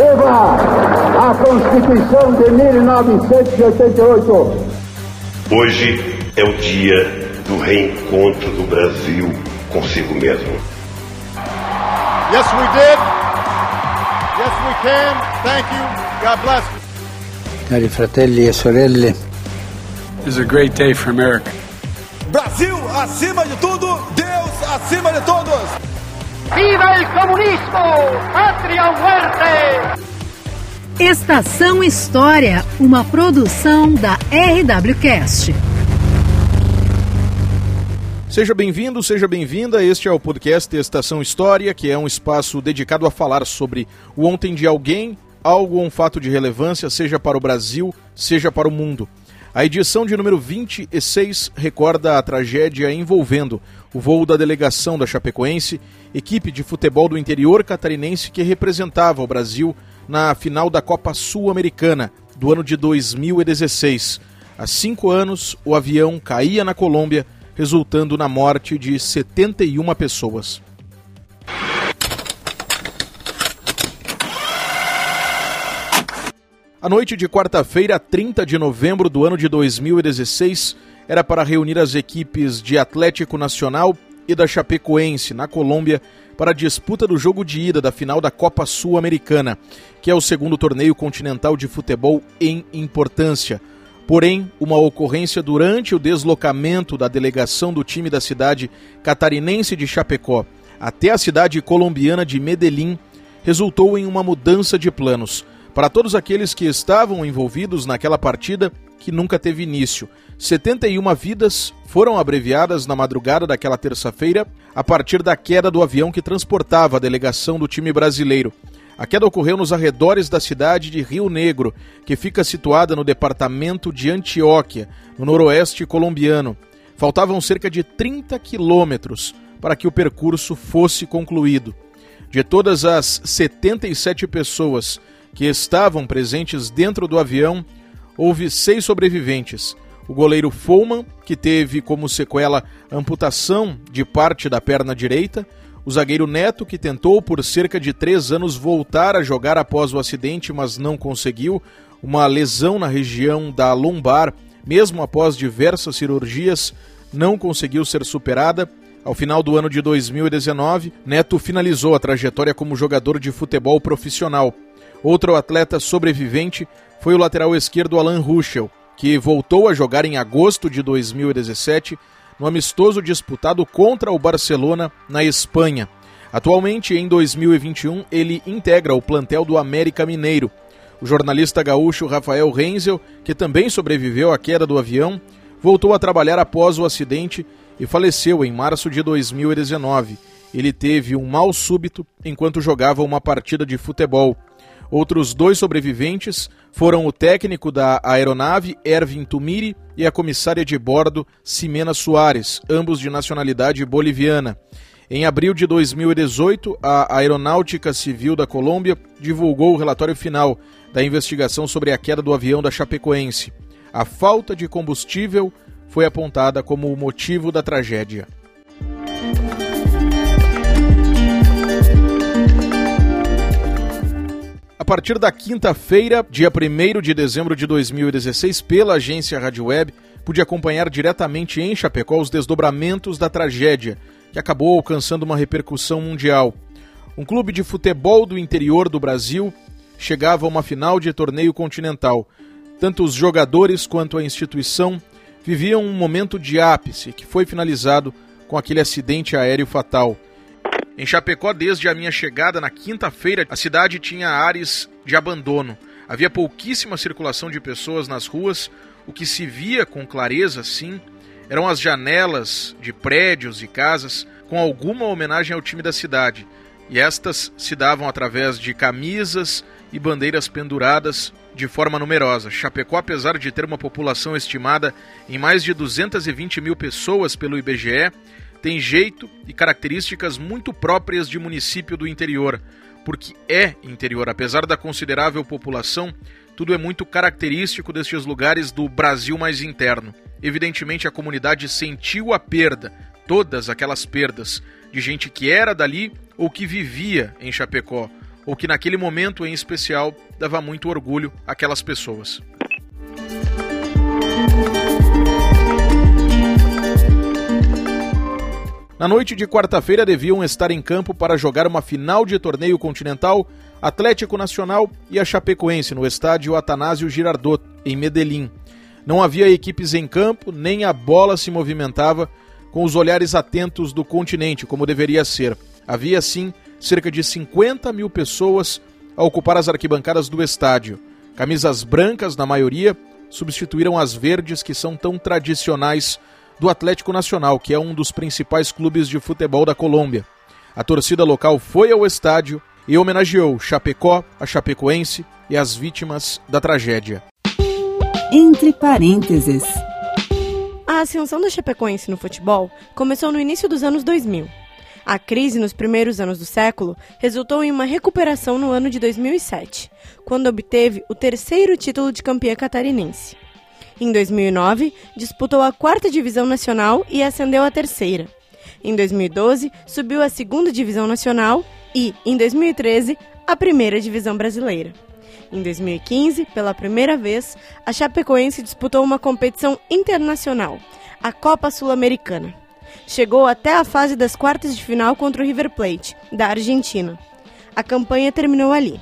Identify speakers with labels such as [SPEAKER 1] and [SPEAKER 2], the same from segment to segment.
[SPEAKER 1] Viva a Constituição de 1988!
[SPEAKER 2] Hoje é o dia do reencontro do Brasil consigo mesmo.
[SPEAKER 3] Yes, we did. Yes, we can. Thank you. God bless.
[SPEAKER 4] Cari fratelli e sorelle,
[SPEAKER 5] It's a great day for America.
[SPEAKER 6] Brasil acima de tudo, Deus acima de todos.
[SPEAKER 7] ¡Viva el comunismo! ¡Patria o muerte!
[SPEAKER 8] Estação História, uma produção da RWCast.
[SPEAKER 9] Seja bem-vindo, seja bem-vinda. Este é o podcast Estação História, que é um espaço dedicado a falar sobre o ontem de alguém, algo ou um fato de relevância, seja para o Brasil, seja para o mundo. A edição de número 26 recorda a tragédia envolvendo o voo da delegação da Chapecoense, equipe de futebol do interior catarinense que representava o Brasil na final da Copa Sul-Americana do ano de 2016. Há cinco anos, o avião caía na Colômbia, resultando na morte de 71 pessoas. A noite de quarta-feira, 30 de novembro do ano de 2016, era para reunir as equipes de Atlético Nacional e da Chapecoense, na Colômbia, para a disputa do jogo de ida da final da Copa Sul-Americana, que é o segundo torneio continental de futebol em importância. Porém, uma ocorrência durante o deslocamento da delegação do time da cidade catarinense de Chapecó até a cidade colombiana de Medellín resultou em uma mudança de planos para todos aqueles que estavam envolvidos naquela partida que nunca teve início. 71 vidas foram abreviadas na madrugada daquela terça-feira a partir da queda do avião que transportava a delegação do time brasileiro. A queda ocorreu nos arredores da cidade de Rio Negro, que fica situada no departamento de Antioquia, no noroeste colombiano. Faltavam cerca de 30 quilômetros para que o percurso fosse concluído. De todas as 77 pessoas que estavam presentes dentro do avião, houve seis sobreviventes. O goleiro Follman, que teve como sequela amputação de parte da perna direita, o zagueiro Neto, que tentou por cerca de três anos voltar a jogar após o acidente, mas não conseguiu, uma lesão na região da lombar, mesmo após diversas cirurgias, não conseguiu ser superada. Ao final do ano de 2019, Neto finalizou a trajetória como jogador de futebol profissional. Outro atleta sobrevivente foi o lateral esquerdo Alan Ruschel, que voltou a jogar em agosto de 2017 no amistoso disputado contra o Barcelona na Espanha. Atualmente, em 2021, ele integra o plantel do América Mineiro. O jornalista gaúcho Rafael Renzel, que também sobreviveu à queda do avião, voltou a trabalhar após o acidente e faleceu em março de 2019. Ele teve um mal súbito enquanto jogava uma partida de futebol. Outros dois sobreviventes foram o técnico da aeronave, Ervin Tumiri, e a comissária de bordo, Ximena Soares, ambos de nacionalidade boliviana. Em abril de 2018, a Aeronáutica Civil da Colômbia divulgou o relatório final da investigação sobre a queda do avião da Chapecoense. A falta de combustível foi apontada como o motivo da tragédia. Partir da quinta-feira, dia 1 de dezembro de 2016, pela agência Rádio Web, pude acompanhar diretamente em Chapecó os desdobramentos da tragédia, que acabou alcançando uma repercussão mundial. Um clube de futebol do interior do Brasil chegava a uma final de torneio continental. Tanto os jogadores quanto a instituição viviam um momento de ápice que foi finalizado com aquele acidente aéreo fatal. Em Chapecó, desde a minha chegada na quinta-feira, a cidade tinha ares de abandono. Havia pouquíssima circulação de pessoas nas ruas, o que se via com clareza, sim, eram as janelas de prédios e casas com alguma homenagem ao time da cidade. E estas se davam através de camisas e bandeiras penduradas de forma numerosa. Chapecó, apesar de ter uma população estimada em mais de 220 mil pessoas pelo IBGE, tem jeito e características muito próprias de município do interior, porque é interior, apesar da considerável população, tudo é muito característico destes lugares do Brasil mais interno. Evidentemente, a comunidade sentiu a perda, todas aquelas perdas, de gente que era dali ou que vivia em Chapecó, ou que naquele momento em especial dava muito orgulho àquelas pessoas. Na noite de quarta-feira deviam estar em campo para jogar uma final de torneio continental Atlético Nacional e a Chapecoense no estádio Atanásio Girardot, em Medellín. Não havia equipes em campo, nem a bola se movimentava com os olhares atentos do continente, como deveria ser. Havia, sim, cerca de 50 mil pessoas a ocupar as arquibancadas do estádio. Camisas brancas, na maioria, substituíram as verdes que são tão tradicionais do Atlético Nacional, que é um dos principais clubes de futebol da Colômbia. A torcida local foi ao estádio e homenageou Chapecó, a Chapecoense e as vítimas da tragédia.
[SPEAKER 10] Entre parênteses.
[SPEAKER 11] A ascensão da Chapecoense no futebol começou no início dos anos 2000. A crise nos primeiros anos do século resultou em uma recuperação no ano de 2007, quando obteve o terceiro título de campeã catarinense. Em 2009, disputou a quarta divisão nacional e ascendeu à terceira. Em 2012, subiu à segunda divisão nacional e, em 2013, à primeira divisão brasileira. Em 2015, pela primeira vez, a Chapecoense disputou uma competição internacional, a Copa Sul-Americana. Chegou até a fase das quartas de final contra o River Plate, da Argentina. A campanha terminou ali.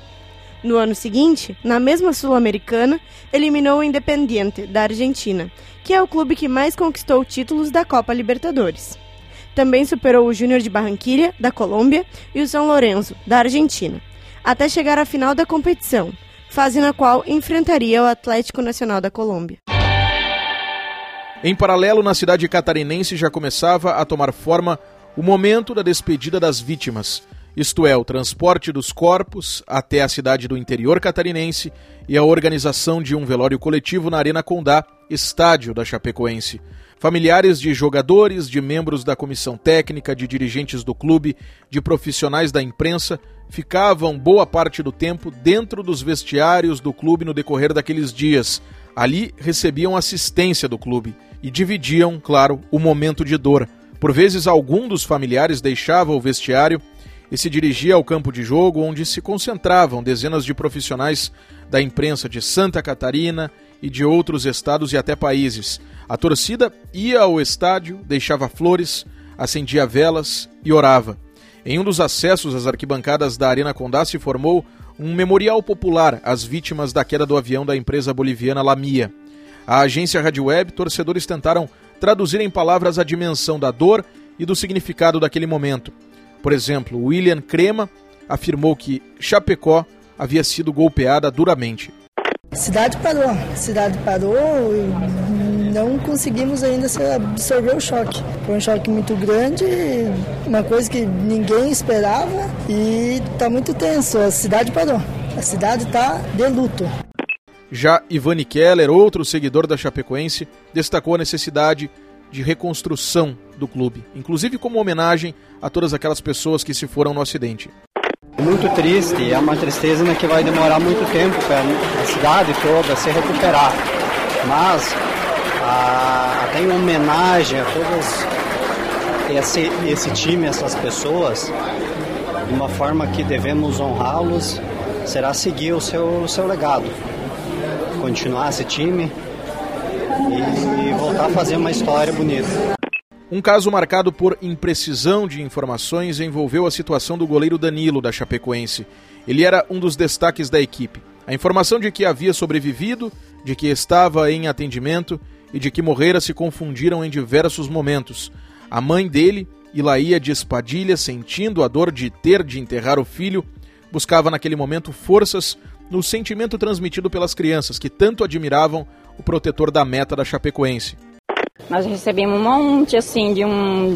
[SPEAKER 11] No ano seguinte, na mesma Sul-Americana, eliminou o Independiente, da Argentina, que é o clube que mais conquistou títulos da Copa Libertadores. Também superou o Júnior de Barranquilla, da Colômbia, e o São Lourenço, da Argentina, até chegar à final da competição, fase na qual enfrentaria o Atlético Nacional da Colômbia.
[SPEAKER 9] Em paralelo, na cidade catarinense já começava a tomar forma o momento da despedida das vítimas isto é, o transporte dos corpos até a cidade do interior catarinense e a organização de um velório coletivo na Arena Condá, estádio da Chapecoense. Familiares de jogadores, de membros da comissão técnica, de dirigentes do clube, de profissionais da imprensa ficavam boa parte do tempo dentro dos vestiários do clube no decorrer daqueles dias. Ali recebiam assistência do clube e dividiam, claro, o momento de dor. Por vezes, algum dos familiares deixava o vestiário e se dirigia ao campo de jogo onde se concentravam dezenas de profissionais da imprensa de Santa Catarina e de outros estados e até países. A torcida ia ao estádio, deixava flores, acendia velas e orava. Em um dos acessos às arquibancadas da Arena Condá se formou um memorial popular às vítimas da queda do avião da empresa boliviana Lamia. A agência Rádio Web, torcedores tentaram traduzir em palavras a dimensão da dor e do significado daquele momento. Por exemplo, William Crema afirmou que Chapecó havia sido golpeada duramente.
[SPEAKER 12] A cidade parou, a cidade parou e não conseguimos ainda absorver o choque. Foi um choque muito grande, uma coisa que ninguém esperava e está muito tenso. A cidade parou, a cidade está de luto.
[SPEAKER 9] Já Ivani Keller, outro seguidor da Chapecoense, destacou a necessidade de reconstrução do clube, inclusive como homenagem a todas aquelas pessoas que se foram no acidente.
[SPEAKER 13] Muito triste, é uma tristeza né, que vai demorar muito tempo para a cidade toda se recuperar. Mas a, tem homenagem a todos esse, esse time, essas pessoas, de uma forma que devemos honrá-los, será seguir o seu, o seu legado. Continuar esse time e a fazer uma história bonita.
[SPEAKER 9] Um caso marcado por imprecisão de informações envolveu a situação do goleiro Danilo da Chapecoense. Ele era um dos destaques da equipe. A informação de que havia sobrevivido, de que estava em atendimento e de que morrera se confundiram em diversos momentos. A mãe dele, Ilaia de Espadilha, sentindo a dor de ter de enterrar o filho, buscava naquele momento forças no sentimento transmitido pelas crianças que tanto admiravam o protetor da meta da Chapecoense.
[SPEAKER 14] Nós recebemos um monte assim de, um,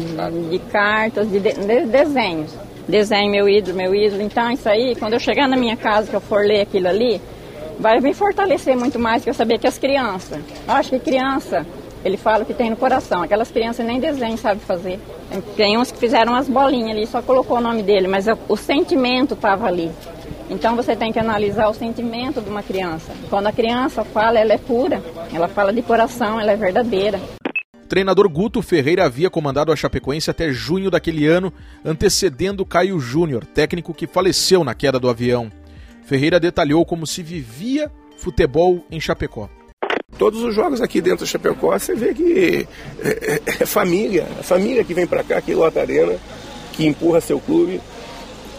[SPEAKER 14] de cartas, de, de desenhos. desenho meu ídolo, meu ídolo. Então, isso aí, quando eu chegar na minha casa, que eu for ler aquilo ali, vai me fortalecer muito mais que eu saber que as crianças. Eu acho que criança, ele fala que tem no coração. Aquelas crianças nem desenho sabe fazer. Tem uns que fizeram umas bolinhas ali, só colocou o nome dele, mas o sentimento estava ali. Então você tem que analisar o sentimento de uma criança. Quando a criança fala, ela é pura, ela fala de coração, ela é verdadeira.
[SPEAKER 9] O treinador Guto Ferreira havia comandado a Chapecoense até junho daquele ano, antecedendo Caio Júnior, técnico que faleceu na queda do avião. Ferreira detalhou como se vivia futebol em Chapecó.
[SPEAKER 15] Todos os jogos aqui dentro do Chapecó, você vê que é, é, é família, a família que vem para cá, que lota a arena, que empurra seu clube.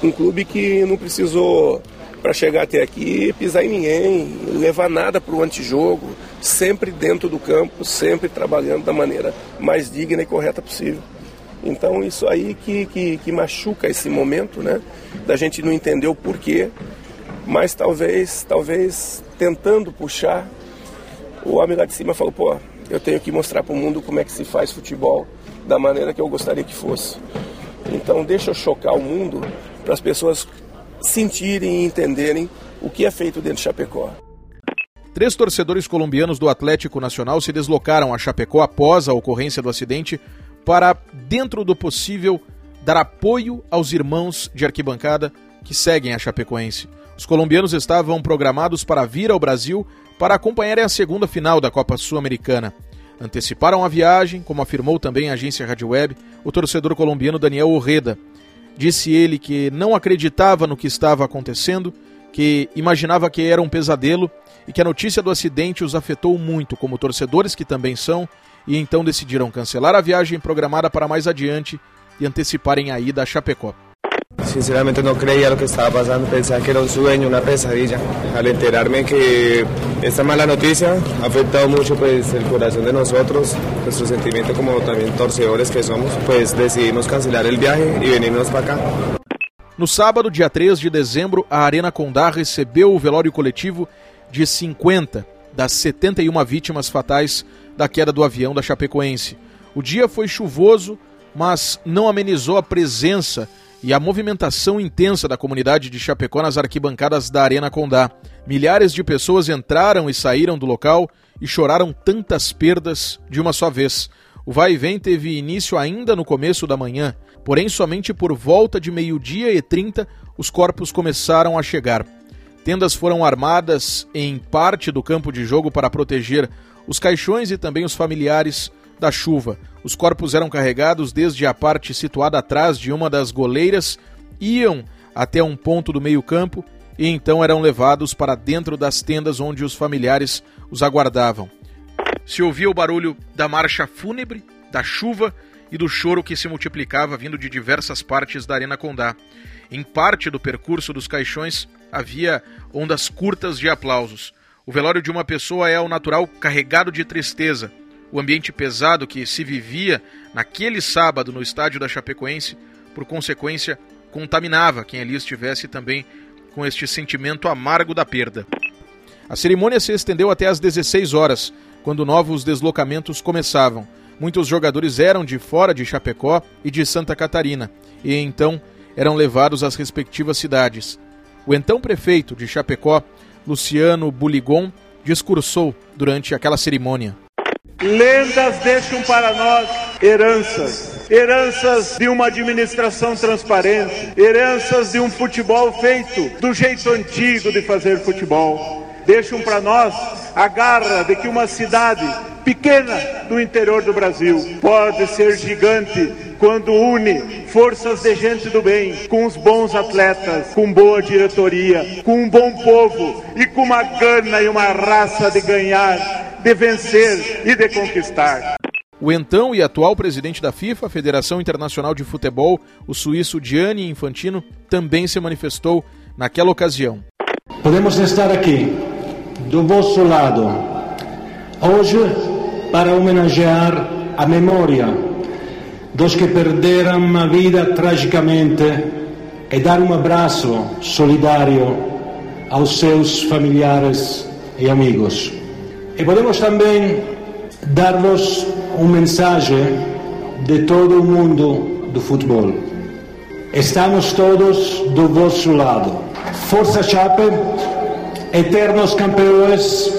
[SPEAKER 15] Um clube que não precisou, para chegar até aqui, pisar em ninguém, levar nada para o antijogo, sempre dentro do campo, sempre trabalhando da maneira mais digna e correta possível. Então isso aí que, que, que machuca esse momento, né? Da gente não entender o porquê, mas talvez, talvez tentando puxar, o homem lá de cima falou, pô, eu tenho que mostrar para o mundo como é que se faz futebol da maneira que eu gostaria que fosse. Então deixa eu chocar o mundo para as pessoas sentirem e entenderem o que é feito dentro de Chapecó.
[SPEAKER 9] Três torcedores colombianos do Atlético Nacional se deslocaram a Chapecó após a ocorrência do acidente para, dentro do possível, dar apoio aos irmãos de arquibancada que seguem a Chapecoense. Os colombianos estavam programados para vir ao Brasil para acompanharem a segunda final da Copa Sul-Americana. Anteciparam a viagem, como afirmou também a agência Rádio Web, o torcedor colombiano Daniel Orreda. Disse ele que não acreditava no que estava acontecendo, que imaginava que era um pesadelo e que a notícia do acidente os afetou muito, como torcedores que também são, e então decidiram cancelar a viagem programada para mais adiante e anteciparem a ida a Chapecó.
[SPEAKER 16] Sinceramente no creía lo que estaba pasando, pensaba que era un sueño, una pesadilla. Al enterarme que esta mala noticia ha afectado mucho pues, el corazón de nosotros, nuestro sentimiento como también torcedores que somos, pues decidimos cancelar el viaje y venirnos para acá.
[SPEAKER 9] No sábado, dia 3 de dezembro, a Arena Condá recebeu o velório coletivo de 50 das 71 vítimas fatais da queda do avião da Chapecoense. O dia foi chuvoso, mas não amenizou a presença e a movimentação intensa da comunidade de Chapecó nas arquibancadas da Arena Condá. Milhares de pessoas entraram e saíram do local e choraram tantas perdas de uma só vez. O vai e vem teve início ainda no começo da manhã, porém somente por volta de meio-dia e trinta os corpos começaram a chegar. Tendas foram armadas em parte do campo de jogo para proteger os caixões e também os familiares da chuva. Os corpos eram carregados desde a parte situada atrás de uma das goleiras, iam até um ponto do meio-campo e então eram levados para dentro das tendas onde os familiares os aguardavam. Se ouvia o barulho da marcha fúnebre, da chuva e do choro que se multiplicava vindo de diversas partes da Arena Condá. Em parte do percurso dos caixões havia ondas curtas de aplausos. O velório de uma pessoa é ao natural carregado de tristeza, o ambiente pesado que se vivia naquele sábado no estádio da Chapecoense, por consequência, contaminava quem ali estivesse também com este sentimento amargo da perda. A cerimônia se estendeu até às 16 horas, quando novos deslocamentos começavam. Muitos jogadores eram de fora de Chapecó e de Santa Catarina, e então eram levados às respectivas cidades. O então prefeito de Chapecó, Luciano Buligon, discursou durante aquela cerimônia.
[SPEAKER 17] Lendas deixam para nós heranças. Heranças de uma administração transparente, heranças de um futebol feito do jeito antigo de fazer futebol. Deixam para nós a garra de que uma cidade pequena do interior do Brasil pode ser gigante quando une forças de gente do bem, com os bons atletas, com boa diretoria, com um bom povo e com uma gana e uma raça de ganhar de vencer e de conquistar.
[SPEAKER 9] O então e atual presidente da FIFA, Federação Internacional de Futebol, o suíço Gianni Infantino, também se manifestou naquela ocasião.
[SPEAKER 18] Podemos estar aqui, do vosso lado, hoje para homenagear a memória dos que perderam a vida tragicamente e dar um abraço solidário aos seus familiares e amigos. E podemos também dar-vos uma mensagem de todo o mundo do futebol. estamos todos do vosso lado. Força Chape, eternos campeões,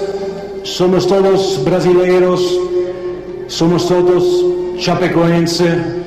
[SPEAKER 18] somos todos brasileiros, somos todos chapecoenses.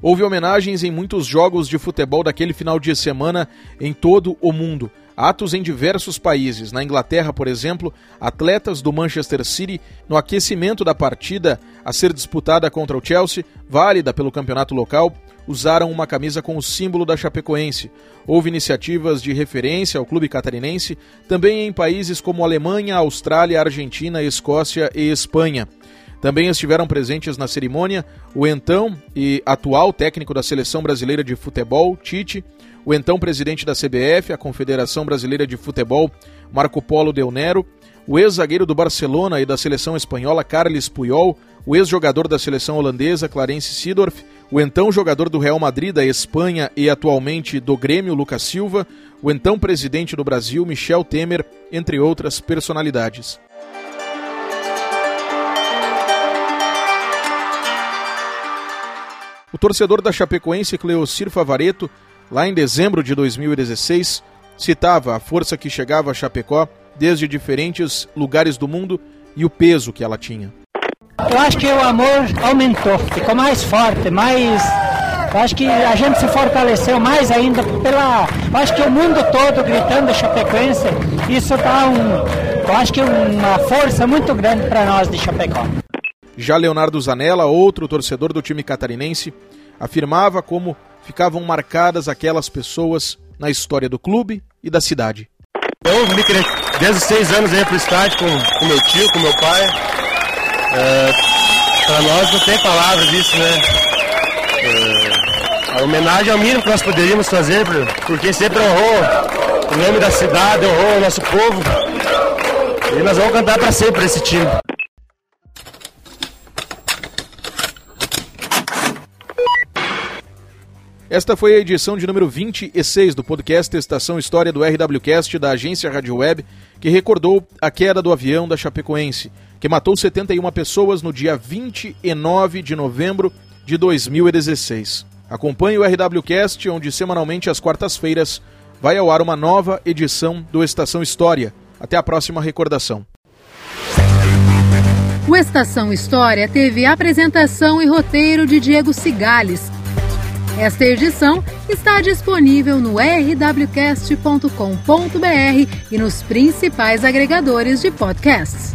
[SPEAKER 9] Houve homenagens em muitos jogos de futebol daquele final de semana em todo o mundo. Atos em diversos países. Na Inglaterra, por exemplo, atletas do Manchester City, no aquecimento da partida a ser disputada contra o Chelsea, válida pelo campeonato local, usaram uma camisa com o símbolo da Chapecoense. Houve iniciativas de referência ao clube catarinense também em países como Alemanha, Austrália, Argentina, Escócia e Espanha. Também estiveram presentes na cerimônia o então e atual técnico da Seleção Brasileira de Futebol, Tite, o então presidente da CBF, a Confederação Brasileira de Futebol, Marco Polo Del Nero, o ex-zagueiro do Barcelona e da seleção espanhola, Carles Puyol, o ex-jogador da seleção holandesa, Clarence Seedorf, o então jogador do Real Madrid da Espanha e atualmente do Grêmio, Lucas Silva, o então presidente do Brasil, Michel Temer, entre outras personalidades. O torcedor da Chapecoense, Cleocir Favareto, lá em dezembro de 2016, citava a força que chegava a Chapecó desde diferentes lugares do mundo e o peso que ela tinha.
[SPEAKER 19] Eu acho que o amor aumentou, ficou mais forte, mais. Eu acho que a gente se fortaleceu mais ainda pela. Eu acho que o mundo todo gritando Chapecoense, isso dá um. Eu acho que uma força muito grande para nós de Chapecó.
[SPEAKER 9] Já Leonardo Zanella, outro torcedor do time catarinense, afirmava como ficavam marcadas aquelas pessoas na história do clube e da cidade.
[SPEAKER 20] Eu me desde os seis anos aí pro estádio com, com meu tio, com meu pai. É, para nós não tem palavras isso, né? É, a homenagem é o mínimo que nós poderíamos fazer, porque sempre honrou o nome da cidade, honrou o nosso povo. E nós vamos cantar para sempre esse time.
[SPEAKER 9] Esta foi a edição de número 26 do podcast Estação História do RWCast da agência Rádio Web, que recordou a queda do avião da Chapecoense, que matou 71 pessoas no dia 29 de novembro de 2016. Acompanhe o RWCast, onde semanalmente às quartas-feiras vai ao ar uma nova edição do Estação História. Até a próxima recordação.
[SPEAKER 8] O Estação História teve apresentação e roteiro de Diego Cigales esta edição está disponível no rwcast.com.br e nos principais agregadores de podcasts.